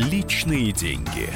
Личные деньги.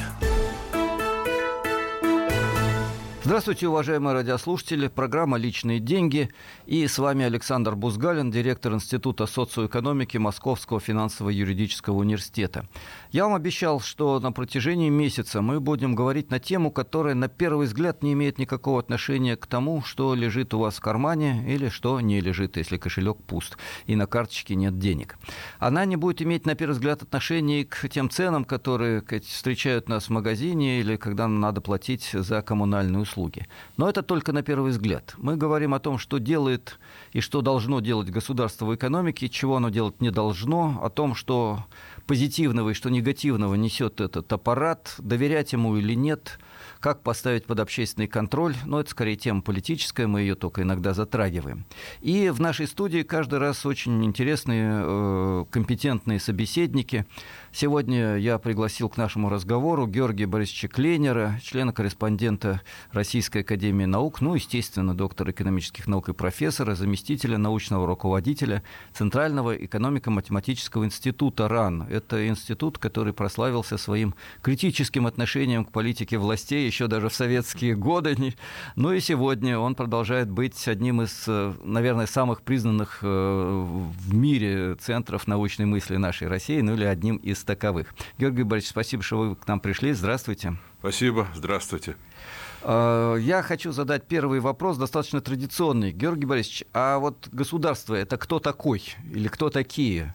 Здравствуйте, уважаемые радиослушатели. Программа «Личные деньги». И с вами Александр Бузгалин, директор Института социоэкономики Московского финансово-юридического университета. Я вам обещал, что на протяжении месяца мы будем говорить на тему, которая на первый взгляд не имеет никакого отношения к тому, что лежит у вас в кармане или что не лежит, если кошелек пуст и на карточке нет денег. Она не будет иметь на первый взгляд отношения к тем ценам, которые встречают нас в магазине или когда надо платить за коммунальные услуги услуги. Но это только на первый взгляд. Мы говорим о том, что делает и что должно делать государство в экономике, чего оно делать не должно, о том, что позитивного и что негативного несет этот аппарат, доверять ему или нет – как поставить под общественный контроль? Но это скорее тема политическая, мы ее только иногда затрагиваем. И в нашей студии каждый раз очень интересные, э, компетентные собеседники. Сегодня я пригласил к нашему разговору Георгия Борисовича Клейнера, члена-корреспондента Российской Академии Наук, ну, естественно, доктора экономических наук и профессора, заместителя научного руководителя Центрального экономико-математического института РАН. Это институт, который прославился своим критическим отношением к политике властей еще даже в советские годы. Ну и сегодня он продолжает быть одним из, э, наверное, самых признанных э, в мире центров научной мысли нашей России, ну или одним из таковых. Георгий Борисович, спасибо, что вы к нам пришли. Здравствуйте. Спасибо, здравствуйте. Э, я хочу задать первый вопрос, достаточно традиционный. Георгий Борисович, а вот государство это кто такой или кто такие?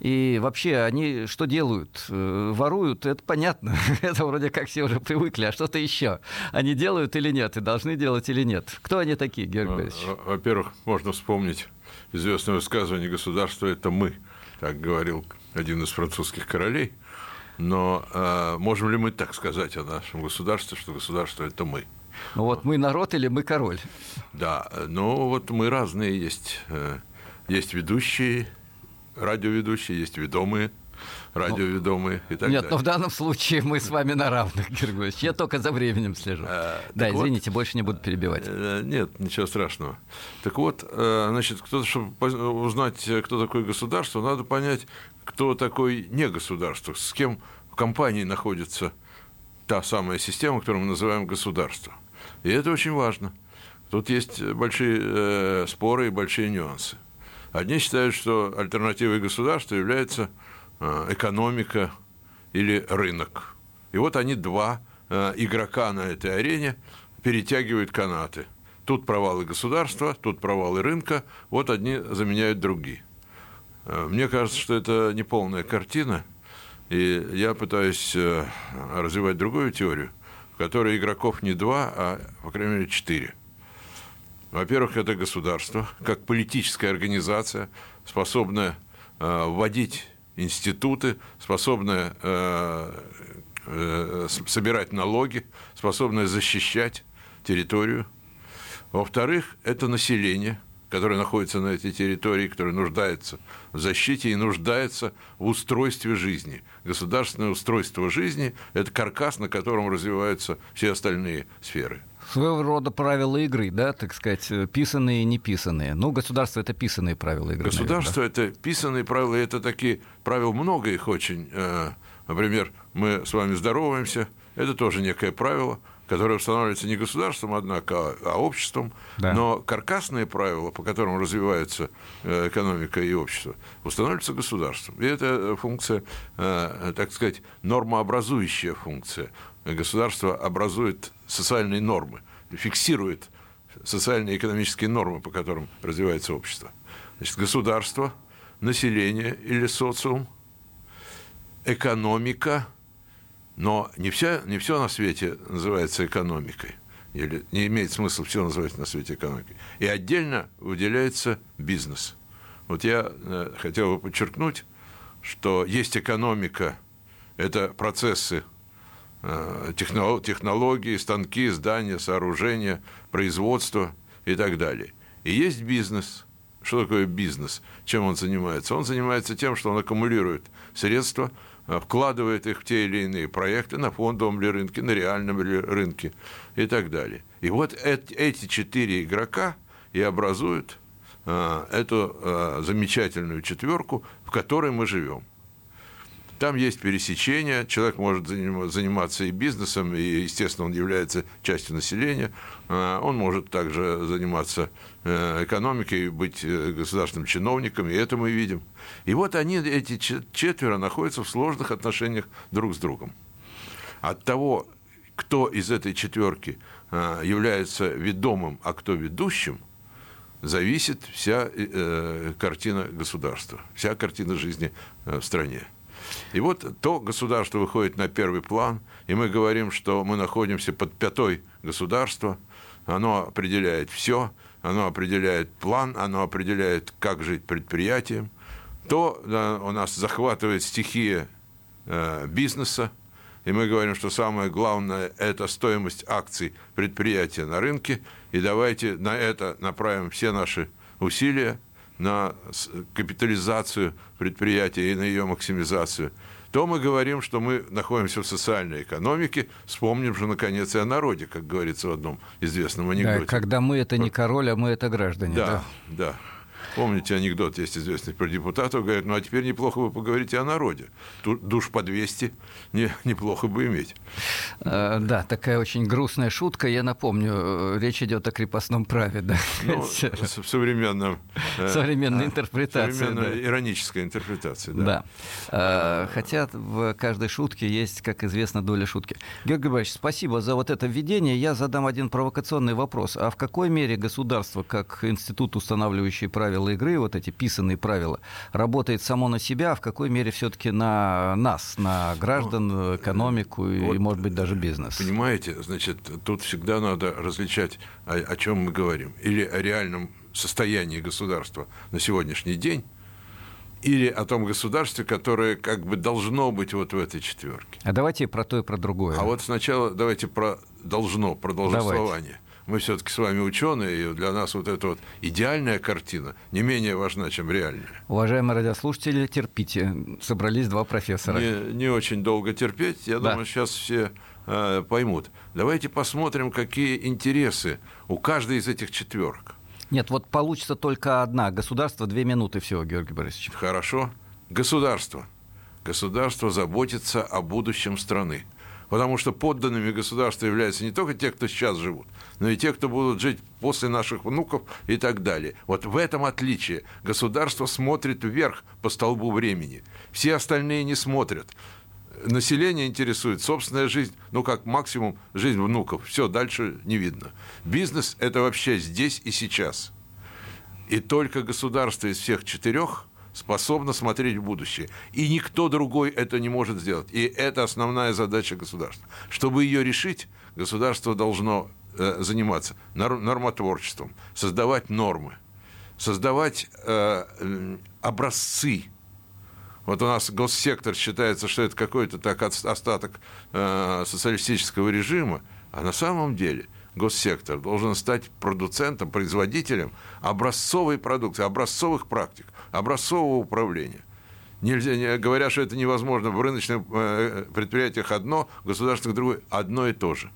И вообще они что делают? Э, воруют, это понятно. это вроде как все уже привыкли. А что-то еще они делают или нет? И должны делать или нет? Кто они такие, Георгий Борисович? Во-первых, можно вспомнить известное высказывание «государство – это мы», так говорил один из французских королей. Но э, можем ли мы так сказать о нашем государстве, что государство – это мы? Ну вот мы народ или мы король? Да, ну вот мы разные есть. Э, есть ведущие, радиоведущие, есть ведомые радиоведомые и так Нет, далее. но в данном случае мы с вами на равных, Георгий Я только за временем слежу. А, да, извините, вот, больше не буду перебивать. Э, нет, ничего страшного. Так вот, э, значит, кто, чтобы узнать, кто такое государство, надо понять, кто такой не государство, с кем в компании находится та самая система, которую мы называем государство. И это очень важно. Тут есть большие э, споры и большие нюансы. Одни считают, что альтернативой государства является э, экономика или рынок. И вот они два э, игрока на этой арене перетягивают канаты. Тут провалы государства, тут провалы рынка, вот одни заменяют другие. Э, мне кажется, что это неполная картина, и я пытаюсь развивать другую теорию, в которой игроков не два, а, по крайней мере, четыре. Во-первых, это государство, как политическая организация, способная э, вводить институты, способная э, э, собирать налоги, способная защищать территорию. Во-вторых, это население, которое находится на этой территории, которое нуждается в защите и нуждается в устройстве жизни. Государственное устройство жизни – это каркас, на котором развиваются все остальные сферы своего рода правила игры, да, так сказать, писанные и не писанные. Ну, государство – это писанные правила игры. Государство – это писанные правила, это такие правила, много их очень. Э, например, мы с вами здороваемся, это тоже некое правило, которое устанавливается не государством, однако, а обществом. Да. Но каркасные правила, по которым развивается э, экономика и общество, устанавливаются государством. И это функция, э, так сказать, нормообразующая функция. Государство образует социальные нормы, фиксирует социальные и экономические нормы, по которым развивается общество. Значит, государство, население или социум, экономика, но не, вся, не все на свете называется экономикой, или не имеет смысла все называть на свете экономикой. И отдельно выделяется бизнес. Вот я э, хотел бы подчеркнуть, что есть экономика, это процессы технологии, станки, здания, сооружения, производство и так далее. И есть бизнес. Что такое бизнес? Чем он занимается? Он занимается тем, что он аккумулирует средства, э, вкладывает их в те или иные проекты на фондовом ли рынке, на реальном ли рынке и так далее. И вот эти четыре игрока и образуют э, эту замечательную четверку, в которой мы живем. Там есть пересечения, человек может заниматься и бизнесом, и, естественно, он является частью населения. А, он может также заниматься э, экономикой, быть э, государственным чиновником, и это мы видим. И вот они, эти четверо, находятся в сложных отношениях друг с другом. От того, кто из этой четверки а, является ведомым, а кто ведущим, зависит вся э, картина государства, вся картина жизни в стране. И вот то государство выходит на первый план, и мы говорим, что мы находимся под пятой государства, оно определяет все, оно определяет план, оно определяет, как жить предприятием. То да, у нас захватывает стихия э, бизнеса, и мы говорим, что самое главное – это стоимость акций предприятия на рынке, и давайте на это направим все наши усилия – на капитализацию предприятия и на ее максимизацию, то мы говорим, что мы находимся в социальной экономике, вспомним же, наконец, и о народе, как говорится в одном известном анекдоте. Да, когда мы – это не король, а мы – это граждане. Да, да. да. Помните, анекдот есть известный про депутатов, говорят, ну а теперь неплохо бы поговорить о народе. Душ по 200 не, неплохо бы иметь. А, да, такая очень грустная шутка. Я напомню, э, речь идет о крепостном праве. Да? Ну, в современном... Э, Современной интерпретации. Современная да. ироническая интерпретация, да. да. А, хотя в каждой шутке есть, как известно, доля шутки. Георгий Григорьевич, спасибо за вот это введение. Я задам один провокационный вопрос. А в какой мере государство, как институт, устанавливающий правила, правила игры, вот эти писанные правила, работает само на себя, а в какой мере все-таки на нас, на граждан, ну, экономику вот, и, может быть, даже бизнес. Понимаете, значит, тут всегда надо различать, о, о чем мы говорим. Или о реальном состоянии государства на сегодняшний день, или о том государстве, которое как бы должно быть вот в этой четверке. А давайте про то и про другое. А вот сначала давайте про должно, про долженствование. Давайте мы все-таки с вами ученые, и для нас вот эта вот идеальная картина не менее важна, чем реальная. Уважаемые радиослушатели, терпите. Собрались два профессора. Не, не очень долго терпеть. Я да. думаю, сейчас все э, поймут. Давайте посмотрим, какие интересы у каждой из этих четверок. Нет, вот получится только одна. Государство две минуты всего, Георгий Борисович. Хорошо. Государство. Государство заботится о будущем страны. Потому что подданными государства являются не только те, кто сейчас живут, но и те, кто будут жить после наших внуков и так далее. Вот в этом отличие. Государство смотрит вверх по столбу времени. Все остальные не смотрят. Население интересует собственная жизнь, ну, как максимум жизнь внуков. Все, дальше не видно. Бизнес – это вообще здесь и сейчас. И только государство из всех четырех способно смотреть в будущее. И никто другой это не может сделать. И это основная задача государства. Чтобы ее решить, государство должно э, заниматься нормотворчеством, создавать нормы, создавать э, образцы. Вот у нас госсектор считается, что это какой-то так остаток э, социалистического режима, а на самом деле – госсектор должен стать продуцентом, производителем образцовой продукции, образцовых практик, образцового управления. Нельзя, не, говоря, что это невозможно, в рыночных э, предприятиях одно, в государственных другое, одно и то же.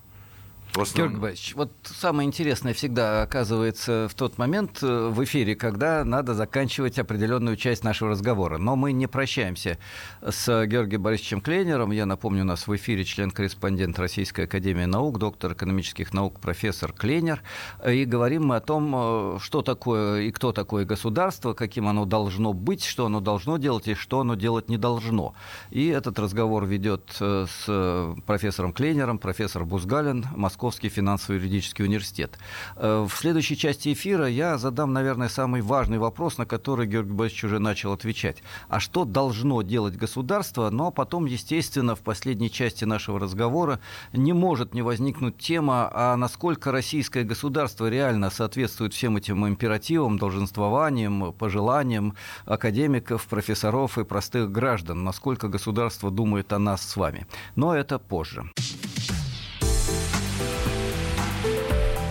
Георгий Борисович, вот самое интересное всегда оказывается в тот момент э, в эфире, когда надо заканчивать определенную часть нашего разговора. Но мы не прощаемся с Георгием Борисовичем Клейнером. Я напомню, у нас в эфире член-корреспондент Российской Академии Наук, доктор экономических наук, профессор Клейнер. И говорим мы о том, э, что такое и кто такое государство, каким оно должно быть, что оно должно делать и что оно делать не должно. И этот разговор ведет э, с профессором Клейнером, профессор Бузгалин, Москва Московский финансово-юридический университет. Э, в следующей части эфира я задам, наверное, самый важный вопрос, на который Георгий Борисович уже начал отвечать. А что должно делать государство? Но потом, естественно, в последней части нашего разговора не может не возникнуть тема, а насколько российское государство реально соответствует всем этим императивам, долженствованиям, пожеланиям академиков, профессоров и простых граждан, насколько государство думает о нас с вами. Но это позже.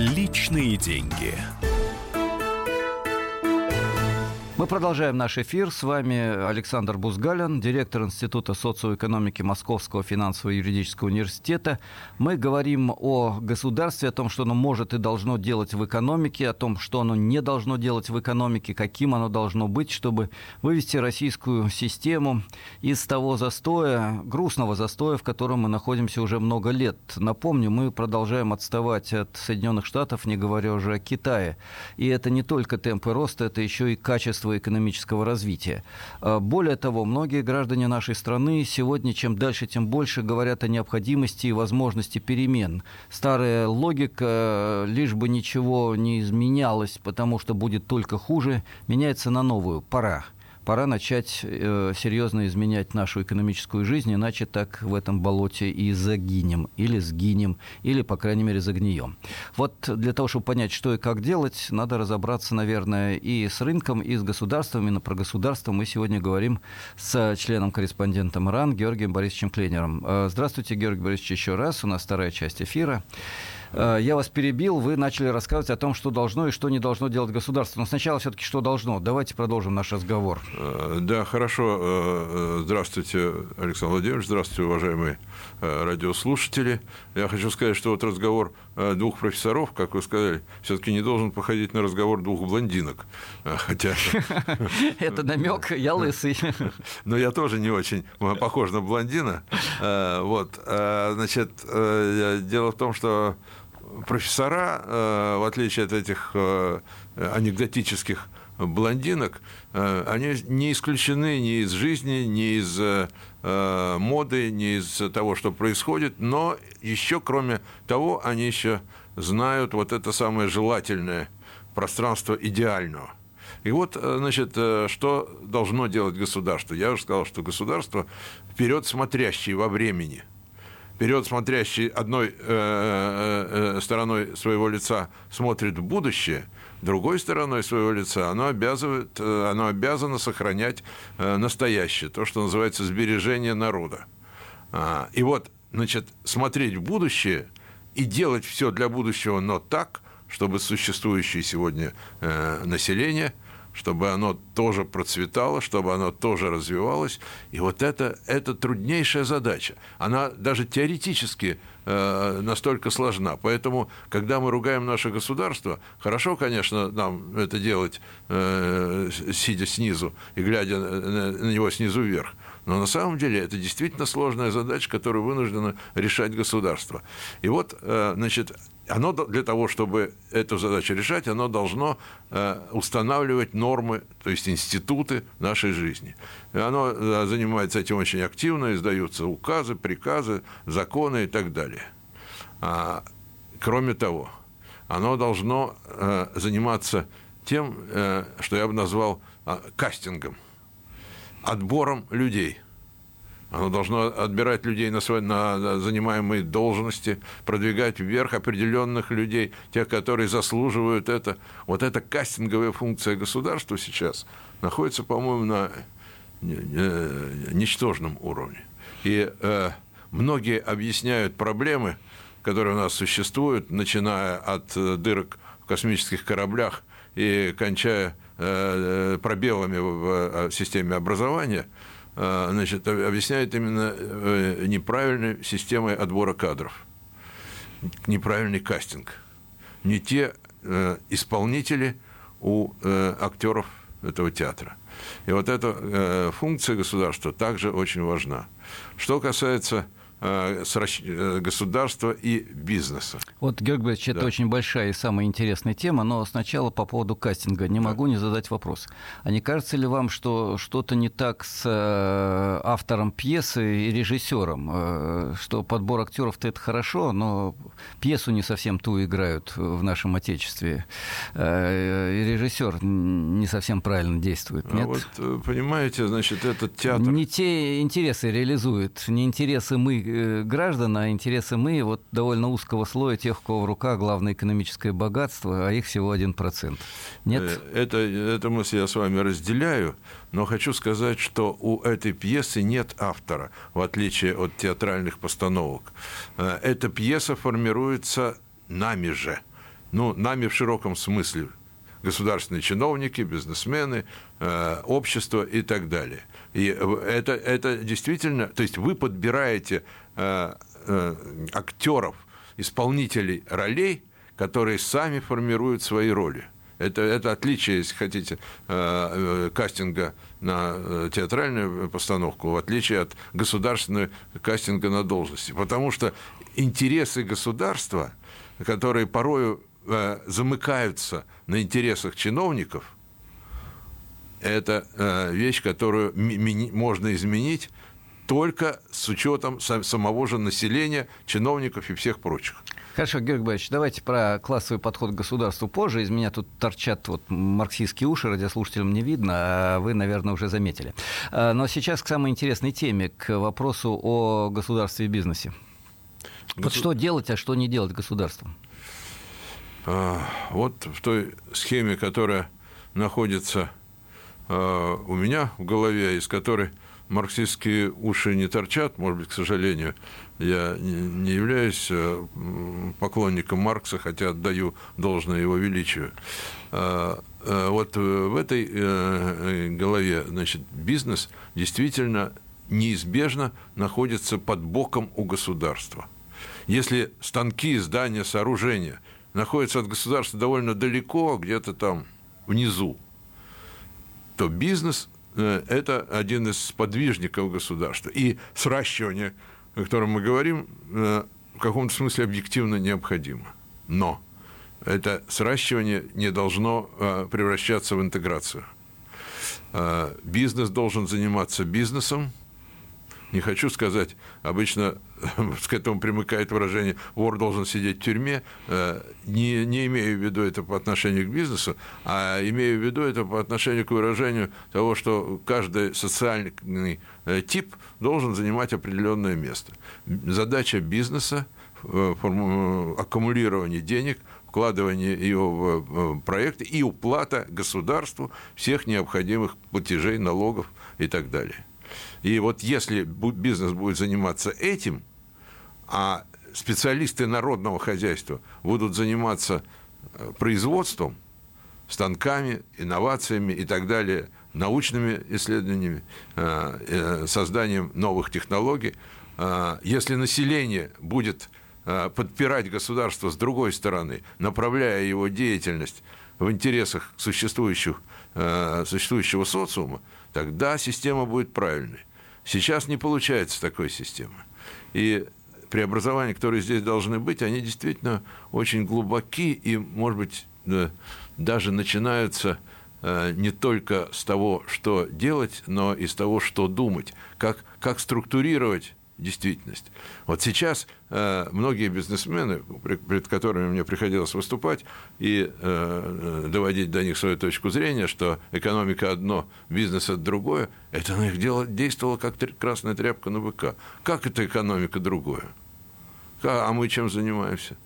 Личные деньги. Мы продолжаем наш эфир. С вами Александр Бузгалин, директор Института социоэкономики Московского финансово-юридического университета. Мы говорим о государстве, о том, что оно может и должно делать в экономике, о том, что оно не должно делать в экономике, каким оно должно быть, чтобы вывести российскую систему из того застоя, грустного застоя, в котором мы находимся уже много лет. Напомню, мы продолжаем отставать от Соединенных Штатов, не говоря уже о Китае. И это не только темпы роста, это еще и качество устойчивого экономического развития. А, более того, многие граждане нашей страны сегодня, чем дальше, тем больше говорят о необходимости и возможности перемен. Старая логика, лишь бы ничего не изменялось, потому что будет только хуже, меняется на новую. Пора пора начать э, серьезно изменять нашу экономическую жизнь, иначе так в этом болоте и загинем, или сгинем, или, по крайней мере, загнием. Вот для того, чтобы понять, что и как делать, надо разобраться, наверное, и с рынком, и с государством. Именно про государство мы сегодня говорим с членом-корреспондентом РАН Георгием Борисовичем Кленером. Э, здравствуйте, Георгий Борисович, еще раз. У нас вторая часть эфира. Э, я вас перебил, вы начали рассказывать о том, что должно и что не должно делать государство. Но сначала все-таки что должно. Давайте продолжим наш разговор. Э, да, хорошо. Э, здравствуйте, Александр Владимирович. Здравствуйте, уважаемые радиослушатели. Я хочу сказать, что вот разговор двух профессоров, как вы сказали, все-таки не должен походить на разговор двух блондинок. Хотя... Это намек, я лысый. Но я тоже не очень похож на блондина. Вот. Значит, дело в том, что профессора, э, в отличие от этих э, анекдотических блондинок, э, они не исключены ни из жизни, ни из моды, ни из того, что происходит, но еще, кроме того, они еще знают вот это самое желательное пространство идеального. И вот, значит, что должно делать государство? Я уже сказал, что государство вперед смотрящее во времени – вперед смотрящий одной э, э, э, стороной своего лица смотрит в будущее, другой стороной своего лица оно, обязывает, оно обязано сохранять настоящее, то, что называется сбережение народа. А, и вот, значит, смотреть в будущее и делать все для будущего, но так, чтобы существующее сегодня население – чтобы оно тоже процветало, чтобы оно тоже развивалось. И вот это, это труднейшая задача. Она даже теоретически э, настолько сложна. Поэтому, когда мы ругаем наше государство, хорошо, конечно, нам это делать, э, сидя снизу и глядя на, на него снизу вверх. Но на самом деле это действительно сложная задача, которую вынуждено решать государство. И вот, э, значит, оно для того, чтобы эту задачу решать, оно должно э, устанавливать нормы, то есть институты нашей жизни. И оно э, занимается этим очень активно, издаются указы, приказы, законы и так далее. А, кроме того, оно должно э, заниматься тем, что я бы назвал а, кастингом, отбором людей – оно должно отбирать людей на, свои, на занимаемые должности, продвигать вверх определенных людей, тех, которые заслуживают это. Вот эта кастинговая функция государства сейчас находится, по-моему, на ничтожном уровне. И э, многие объясняют проблемы, которые у нас существуют, начиная от э, дырок в космических кораблях и кончая э, пробелами в э, системе образования – значит, объясняет именно э, неправильной системой отбора кадров, неправильный кастинг. Не те э, исполнители у э, актеров этого театра. И вот эта функция государства также очень важна. Что касается э, э, государства и бизнеса. Вот, Георгий Борисович, да. это очень большая и самая интересная тема, но сначала по поводу кастинга. Не могу да. не задать вопрос. А не кажется ли вам, что что-то не так с автором пьесы и режиссером? Что подбор актеров-то это хорошо, но пьесу не совсем ту играют в нашем Отечестве. И режиссер не совсем правильно действует. А Нет? вот, понимаете, значит, этот театр... Не те интересы реализует, не интересы мы, э, граждан, а интересы мы, вот довольно узкого слоя тех, у кого в руках главное экономическое богатство, а их всего 1%. Нет? Э, это, это мысль я с вами разделяю, но хочу сказать, что у этой пьесы нет автора, в отличие от театральных постановок. Э, эта пьеса формируется нами же. Ну, нами в широком смысле, государственные чиновники, бизнесмены, э, общество и так далее. И это, это действительно, то есть вы подбираете э, э, актеров, исполнителей ролей, которые сами формируют свои роли. Это, это отличие, если хотите, кастинга на театральную постановку, в отличие от государственного кастинга на должности. Потому что интересы государства, которые порою Э, замыкаются на интересах чиновников, это э, вещь, которую можно изменить только с учетом самого же населения, чиновников и всех прочих. Хорошо, Георгий Борисович, давайте про классовый подход к государству позже. Из меня тут торчат вот марксистские уши, радиослушателям не видно, а вы, наверное, уже заметили. Э, но сейчас к самой интересной теме, к вопросу о государстве и бизнесе. Госу... Вот что делать, а что не делать государством? А, вот в той схеме, которая находится у меня в голове, из которой марксистские уши не торчат, может быть, к сожалению, я не являюсь а, поклонником Маркса, хотя отдаю должное его величию. Вот в этой э, голове, значит, бизнес действительно неизбежно находится под боком у государства. Если станки, здания, сооружения – находится от государства довольно далеко, где-то там внизу, то бизнес э, – это один из сподвижников государства. И сращивание, о котором мы говорим, э, в каком-то смысле объективно необходимо. Но это сращивание не должно э, превращаться в интеграцию. Бизнес должен заниматься бизнесом, не хочу сказать, обычно к этому примыкает выражение «вор должен сидеть в тюрьме», э, не, не имею в виду это по отношению к бизнесу, а имею в виду это по отношению к выражению того, что каждый социальный э, тип должен занимать определенное место. Задача бизнеса э, аккумулирование денег, вкладывание ее в проекты и уплата государству всех необходимых платежей, налогов и так далее. И вот если бизнес будет заниматься этим, а специалисты народного хозяйства будут заниматься э, производством, станками, инновациями и так далее, научными исследованиями, э, э, созданием новых технологий. Если население будет подпирать государство с другой стороны, направляя его деятельность в интересах существующих, существующего социума, тогда система будет правильной. Сейчас не получается такой системы. И преобразования, которые здесь должны быть, они действительно очень глубоки и, может быть, даже начинаются э, не только с того, что делать, но и с того, что думать, как, как структурировать действительность. Вот сейчас э, многие бизнесмены, перед которыми мне приходилось выступать и э, доводить до них свою точку зрения, что экономика одно, бизнес это другое, это на их дело действовало как красная тряпка на быка. Как это экономика другое? А мы чем занимаемся?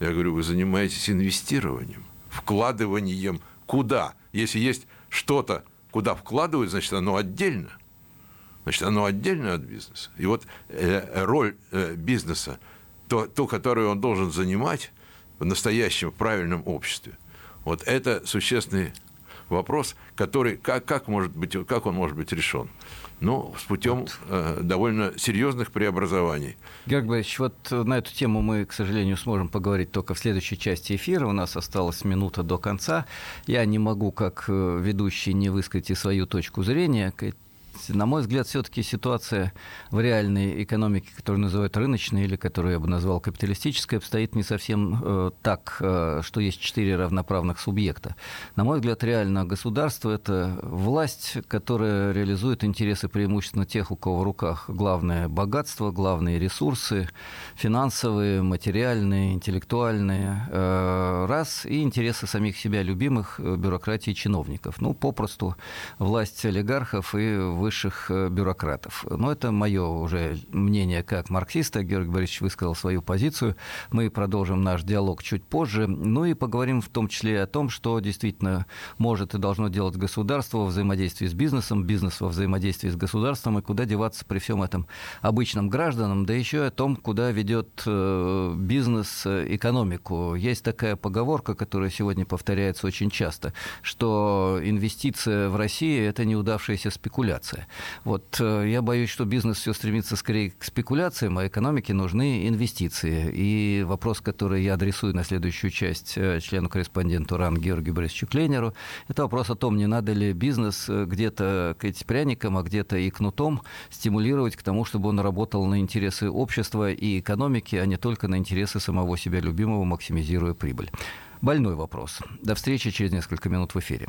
Я говорю, вы занимаетесь инвестированием, вкладыванием куда? Если есть что-то, куда вкладывают, значит, оно отдельно. Значит, оно отдельно от бизнеса. И вот э, роль э, бизнеса, то, то, которую он должен занимать в настоящем правильном обществе, вот это существенный вопрос, который как, как, может быть, как он может быть решен? Ну, с путем вот. э, довольно серьезных преобразований. Георгий Борисович, вот на эту тему мы, к сожалению, сможем поговорить только в следующей части эфира. У нас осталась минута до конца. Я не могу, как э, ведущий, не высказать и свою точку зрения На мой взгляд, все-таки ситуация в реальной экономике, которую называют рыночной или которую я бы назвал капиталистической, обстоит не совсем э, так, э, что есть четыре равноправных субъекта. На мой взгляд, реально государство – это власть, которая реализует интересы преимущественно тех, у кого в руках главное богатство, главные ресурсы, финансовые, материальные, интеллектуальные, э, раз, и интересы самих себя любимых э, бюрократии чиновников. Ну, попросту власть олигархов и высших э, бюрократов. Но это мое уже мнение как марксиста. Георгий Борисович высказал свою позицию. Мы продолжим наш диалог чуть позже. Ну и поговорим в том числе о том, что действительно может и должно делать государство во взаимодействии с бизнесом, бизнес во взаимодействии с государством, и куда деваться при всем этом обычным гражданам, да еще о том, куда ведет э, бизнес экономику. Есть такая поговорка, которая сегодня повторяется очень часто, что инвестиция в России – это неудавшаяся спекуляция. Вот э, я боюсь, что бизнес все стремится скорее к спекуляциям, а экономике нужны инвестиции. И вопрос, который я адресую на следующую часть э, члену-корреспонденту РАН Георгию Борисовичу Кленеру, это вопрос о том, не надо ли бизнес где-то к пряникам, а где-то и кнутом стимулировать к тому, чтобы он работал на интересы общества и экономики, а не только на интересы самого себя любимого, максимизируя прибыль. Больной вопрос. До встречи через несколько минут в эфире.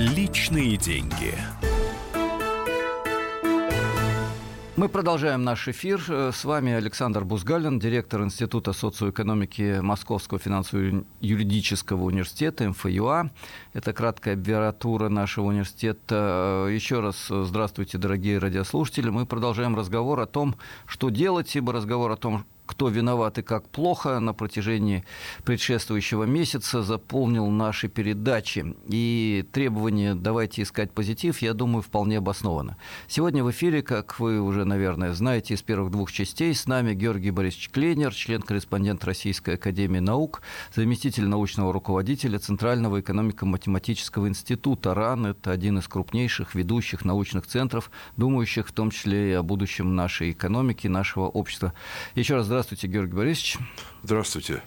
Личные деньги. Мы продолжаем наш эфир. С вами Александр Бузгалин, директор Института социоэкономики Московского финансово-юридического университета МФЮА. Это краткая аббревиатура нашего университета. Еще раз здравствуйте, дорогие радиослушатели. Мы продолжаем разговор о том, что делать, ибо разговор о том, кто виноват и как плохо на протяжении предшествующего месяца заполнил наши передачи. И требование «давайте искать позитив», я думаю, вполне обосновано. Сегодня в эфире, как вы уже, наверное, знаете из первых двух частей, с нами Георгий Борисович Клейнер, член-корреспондент Российской Академии Наук, заместитель научного руководителя Центрального экономико-математического института РАН. Это один из крупнейших ведущих научных центров, думающих в том числе и о будущем нашей экономики, нашего общества. Еще раз здравствуйте. Здравствуйте, Георгий Борисович. Здравствуйте.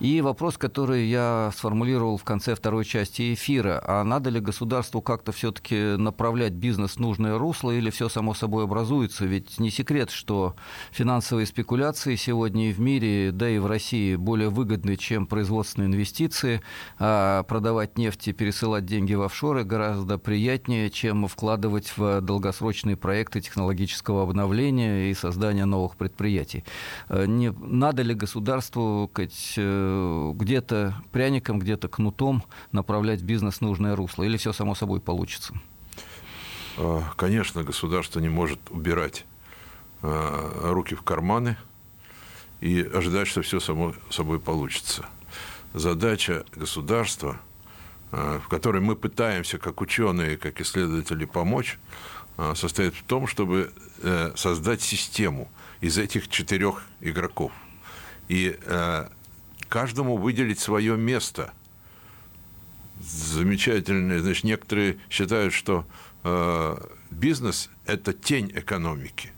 И вопрос, который я сформулировал в конце второй части эфира. А надо ли государству как-то все-таки направлять бизнес в нужное русло или все само собой образуется? Ведь не секрет, что финансовые спекуляции сегодня и в мире, да и в России более выгодны, чем производственные инвестиции. А продавать нефть и пересылать деньги в офшоры гораздо приятнее, чем вкладывать в долгосрочные проекты технологического обновления и создания новых предприятий. Не, надо ли государству где-то пряником, где-то кнутом направлять бизнес в нужное русло? Или все само собой получится? А, конечно, государство не может убирать а, руки в карманы и ожидать, что все само собой получится. Задача государства, а, в которой мы пытаемся, как ученые, как исследователи, помочь, состоит в том, чтобы э, создать систему из этих четырех игроков. И э, каждому выделить свое место. Замечательно. Значит, некоторые считают, что э, бизнес – это тень экономики.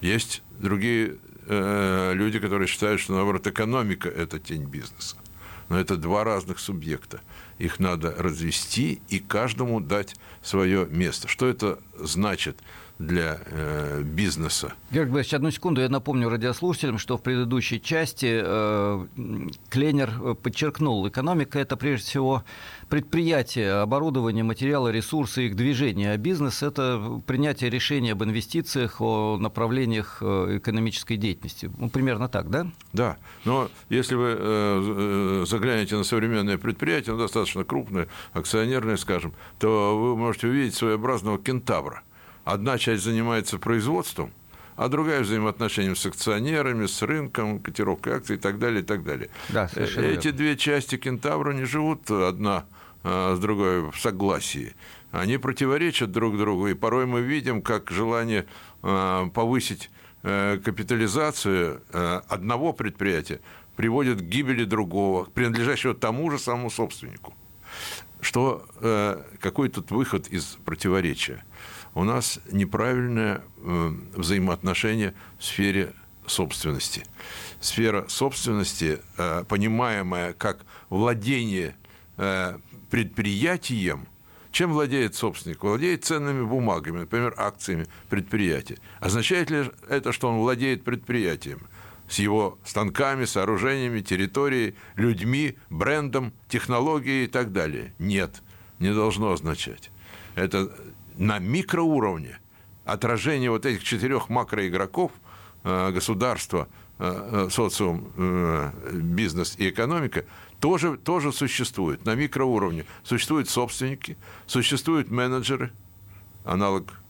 Есть другие э, люди, которые считают, что, наоборот, экономика – это тень бизнеса. Но это два разных субъекта. Их надо развести и каждому дать свое место. Что это значит? для э, бизнеса. Георгий Борисович, одну секунду. Я напомню радиослушателям, что в предыдущей части э, Кленер э, подчеркнул, экономика – это прежде всего предприятие, оборудование, материалы, ресурсы, их движение. А бизнес – это принятие решения об инвестициях, о направлениях э, экономической деятельности. Ну, примерно так, да? Да. Но если вы э, заглянете на современное предприятие, ну, достаточно крупное, акционерное, скажем, то вы можете увидеть своеобразного кентавра – Одна часть занимается производством, а другая взаимоотношением с акционерами, с рынком, котировкой акций и так далее, и так далее. Да, Эти верно. две части кентавра не живут одна с другой в согласии. Они противоречат друг другу, и порой мы видим, как желание повысить капитализацию одного предприятия приводит к гибели другого, принадлежащего тому же самому собственнику. Что, какой тут выход из противоречия? У нас неправильное взаимоотношение в сфере собственности. Сфера собственности, э, понимаемая как владение э, предприятием, чем владеет собственник? Владеет ценными бумагами, например, акциями предприятия. Означает ли это, что он владеет предприятием? С его станками, сооружениями, территорией, людьми, брендом, технологией и так далее? Нет, не должно означать. Это на микроуровне отражение вот этих четырех макроигроков – Э, государство, э, э, социум, бизнес и экономика тоже, тоже существует на микроуровне. Существуют собственники, существуют менеджеры, аналог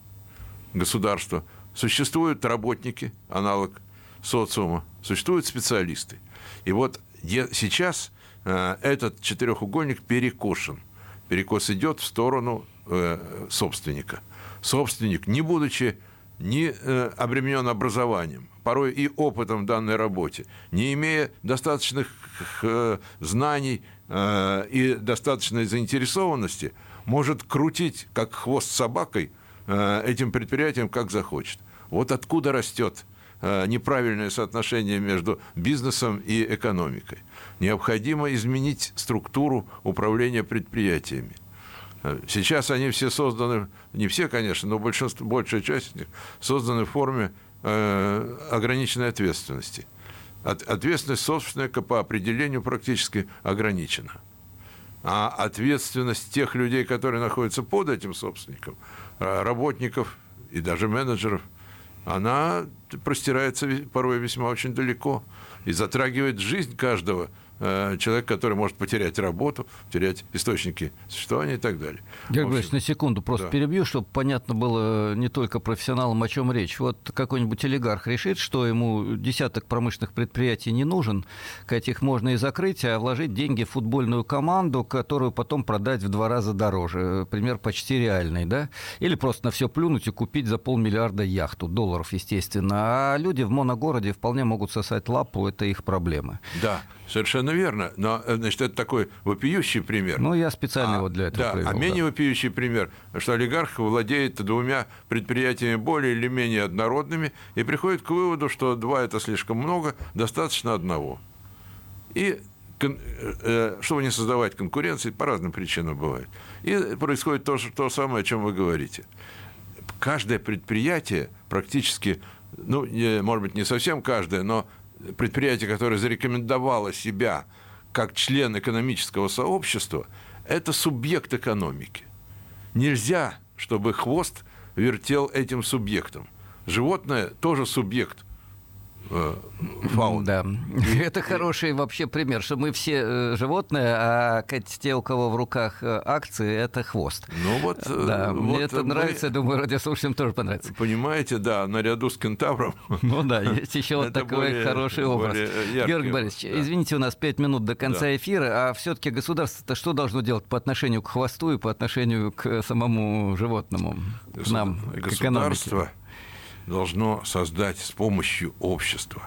государства, существуют работники, аналог социума, существуют специалисты. И вот сейчас этот четырехугольник перекошен. Перекос идет в сторону собственника. Собственник, не будучи не э, обременен образованием, порой и опытом в данной работе, не имея достаточных э, знаний э, и достаточной заинтересованности, может крутить, как хвост собакой, этим предприятием, как захочет. Вот откуда растет неправильное соотношение между бизнесом и экономикой. Необходимо изменить структуру управления предприятиями. Сейчас они все созданы, не все, конечно, но большинство, большая часть них созданы в форме э, ограниченной ответственности. От, ответственность собственника по определению практически ограничена. А ответственность тех людей, которые находятся под этим собственником, э, работников и даже менеджеров, она простирается порой весьма очень далеко и затрагивает жизнь каждого человек, который может потерять работу, терять источники существования и так далее. Георгий Борисович, на секунду просто да. перебью, чтобы понятно было не только профессионалам, о чем речь. Вот какой-нибудь олигарх решит, что ему десяток промышленных предприятий не нужен, этих можно и закрыть, а вложить деньги в футбольную команду, которую потом продать в два раза дороже. Пример почти реальный, да? Или просто на все плюнуть и купить за полмиллиарда яхту, долларов, естественно. А люди в моногороде вполне могут сосать лапу, это их проблемы. Да, Совершенно верно. Но, э, значит, это такой вопиющий пример. Ну, я специально а, вот для этого Да, привел, а менее да. вопиющий пример, что олигарх владеет двумя предприятиями более или менее однородными и приходит к выводу, что два – это слишком много, достаточно одного. И э, э, чтобы не создавать конкуренции, по разным причинам бывает. И происходит то, то самое, о чем вы говорите. Каждое предприятие практически, ну, может быть, не совсем каждое, но предприятие, которое зарекомендовало себя как член экономического сообщества, это субъект экономики. Нельзя, чтобы хвост вертел этим субъектом. Животное тоже субъект фауны. Да, это хороший вообще пример, что мы все э, животные, а те, у кого в руках э, акции, это хвост. Ну вот, да, вот мне это мы... нравится, я думаю, радиослушателям тоже понравится. Понимаете, да, наряду с кентавром. Ну да, есть еще вот такой хороший образ. Георгий Борисович, извините, у нас пять минут до конца эфира, а все-таки государство-то что должно делать по отношению к хвосту и по отношению к самому животному, к нам, к экономике? Должно создать с помощью общества,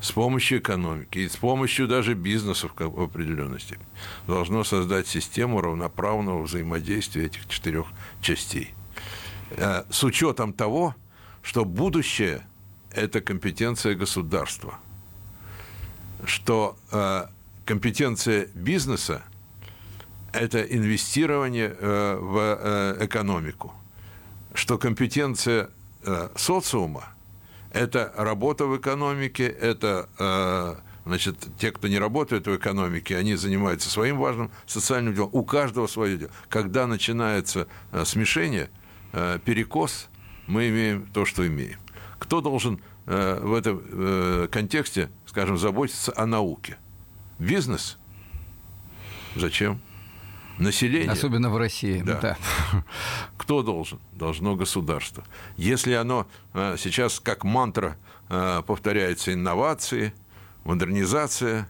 с помощью экономики и с помощью даже бизнеса в определенности, должно создать систему равноправного взаимодействия этих четырех частей. Э, с учетом того, что будущее – это компетенция государства, что э, компетенция бизнеса – это инвестирование э, в экономику, что компетенция Э, социума – это работа в экономике, это э, значит, те, кто не работает в экономике, они занимаются своим важным социальным делом. У каждого свое дело. Когда начинается э, смешение, перекос, мы имеем то, что имеем. Кто должен в этом контексте, скажем, заботиться о науке? Бизнес? Зачем? население. Особенно в России. Да. да. Кто должен? Должно государство. Если оно э, сейчас как мантра э, повторяется инновации, модернизация,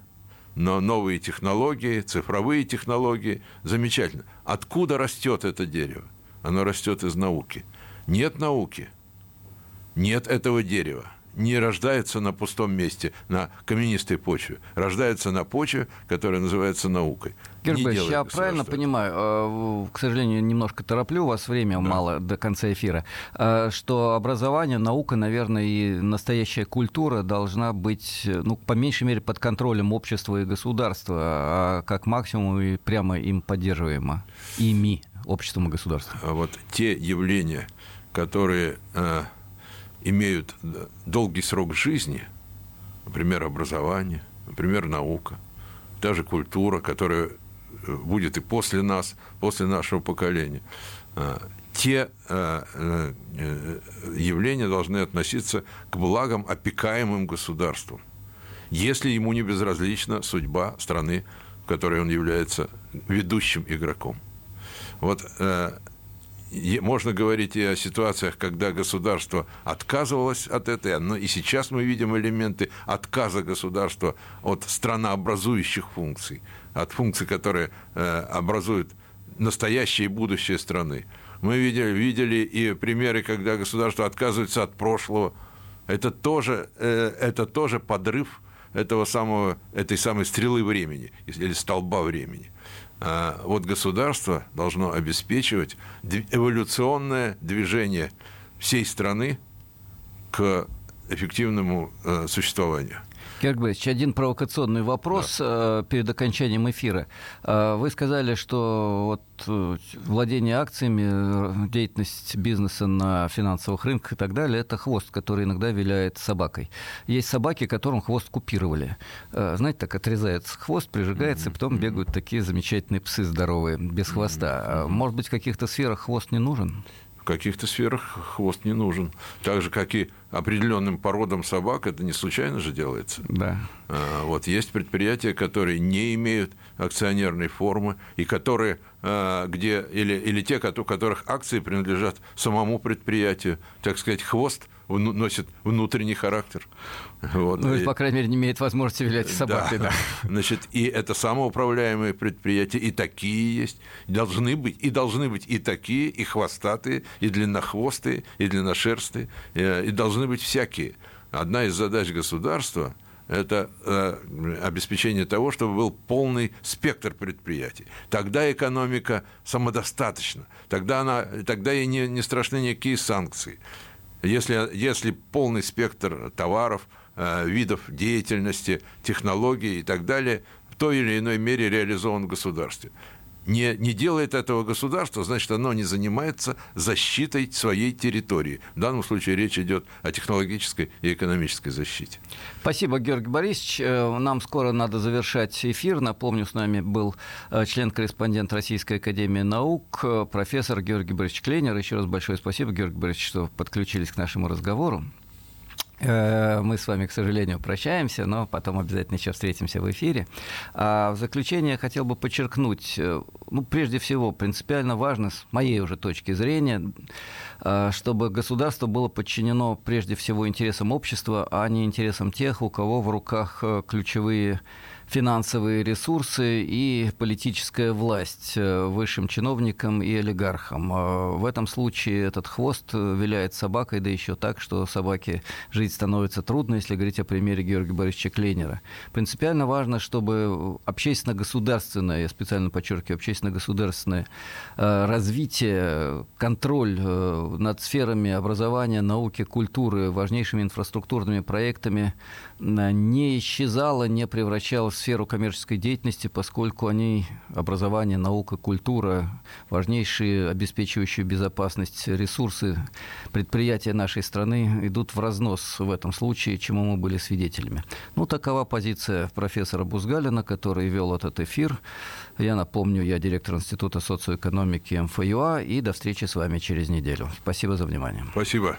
но новые технологии, цифровые технологии. Замечательно. Откуда растет это дерево? Оно растет из науки. Нет науки, нет этого дерева не рождается на пустом месте, на каменистой почве. Рождается на почве, которая называется наукой. Георгий Борисович, я правильно понимаю, э, к сожалению, немножко тороплю, у вас время да. мало до конца эфира, э, что образование, наука, наверное, и настоящая культура должна быть, ну, по меньшей мере, под контролем общества и государства, а как максимум и прямо им поддерживаемо, ими, обществом и государством. А вот те явления, которые э, имеют долгий срок жизни, например, образование, например, наука, даже культура, которая э, будет и после нас, после нашего поколения, а, те э, э, явления должны относиться к благам, опекаемым государством, если ему не безразлична судьба страны, в которой он является ведущим игроком. Вот можно говорить и о ситуациях, когда государство отказывалось от этой, но и сейчас мы видим элементы отказа государства от странообразующих функций, от функций, которые э, образуют настоящее и будущее страны. Мы видели, видели и примеры, когда государство отказывается от прошлого. Это тоже, э, это тоже подрыв этого самого, этой самой стрелы времени или столба времени. А, вот государство должно обеспечивать эволюционное движение всей страны к эффективному э, существованию. Георгий Борисович, один провокационный вопрос да. Э, перед окончанием эфира. Э, вы сказали, что вот э, владение акциями, деятельность бизнеса на финансовых рынках и так далее, это хвост, который иногда виляет собакой. Есть собаки, которым хвост купировали. Знаете, так отрезается хвост, прижигается, и потом бегают такие замечательные псы здоровые, без хвоста. Может быть, в каких-то сферах хвост не нужен? В каких-то сферах хвост не нужен. Так же, как и определенным породам собак, это не случайно же делается. Да. А, вот есть предприятия, которые не имеют акционерной формы и которые а, где или, или те, у которых акции принадлежат самому предприятию, так сказать, хвост носит внутренний характер. Вот. Ну, и, по крайней мере, не имеет возможности вилять собакой. Да. Да. Значит, и это самоуправляемые предприятия, и такие есть, должны быть, и должны быть и такие, и хвостатые, и длиннохвостые, и длинношерстые, и, э, и должны быть всякие. Одна из задач государства это э, обеспечение того, чтобы был полный спектр предприятий. Тогда экономика самодостаточна, тогда, она, тогда ей не, не страшны никакие санкции. Если, если полный спектр товаров, э, видов деятельности, технологий и так далее в той или иной мере реализован в государстве не, не делает этого государство, значит, оно не занимается защитой своей территории. В данном случае речь идет о технологической и экономической защите. Спасибо, Георгий Борисович. Э, нам скоро надо завершать эфир. Напомню, с нами был э, член-корреспондент Российской Академии Наук, э, профессор Георгий Борисович Клейнер. Еще раз большое спасибо, Георгий Борисович, что подключились к нашему разговору. Э, мы с вами, к сожалению, прощаемся, но потом обязательно еще встретимся в эфире. А в заключение я хотел бы подчеркнуть, э, ну, прежде всего, принципиально важно, с моей уже точки зрения, э, чтобы государство было подчинено прежде всего интересам общества, а не интересам тех, у кого в руках ключевые финансовые ресурсы и политическая власть э, высшим чиновникам и олигархам. А в этом случае этот хвост э, виляет собакой, да еще так, что собаке жить становится трудно, если говорить о примере Георгия Борисовича Клейнера. Принципиально важно, чтобы общественно-государственное, я специально подчеркиваю, общественно-государственное э, развитие, контроль над сферами образования, науки, культуры, важнейшими инфраструктурными проектами не исчезало, не превращалось сферу коммерческой деятельности, поскольку они, образование, наука, культура, важнейшие обеспечивающие безопасность ресурсы предприятия нашей страны идут в разнос в этом случае, чему мы были свидетелями. Ну, такова позиция профессора Бузгалина, который вел этот эфир. Я напомню, я директор Института социоэкономики МФЮА, и до встречи с вами через неделю. Спасибо за внимание. Спасибо.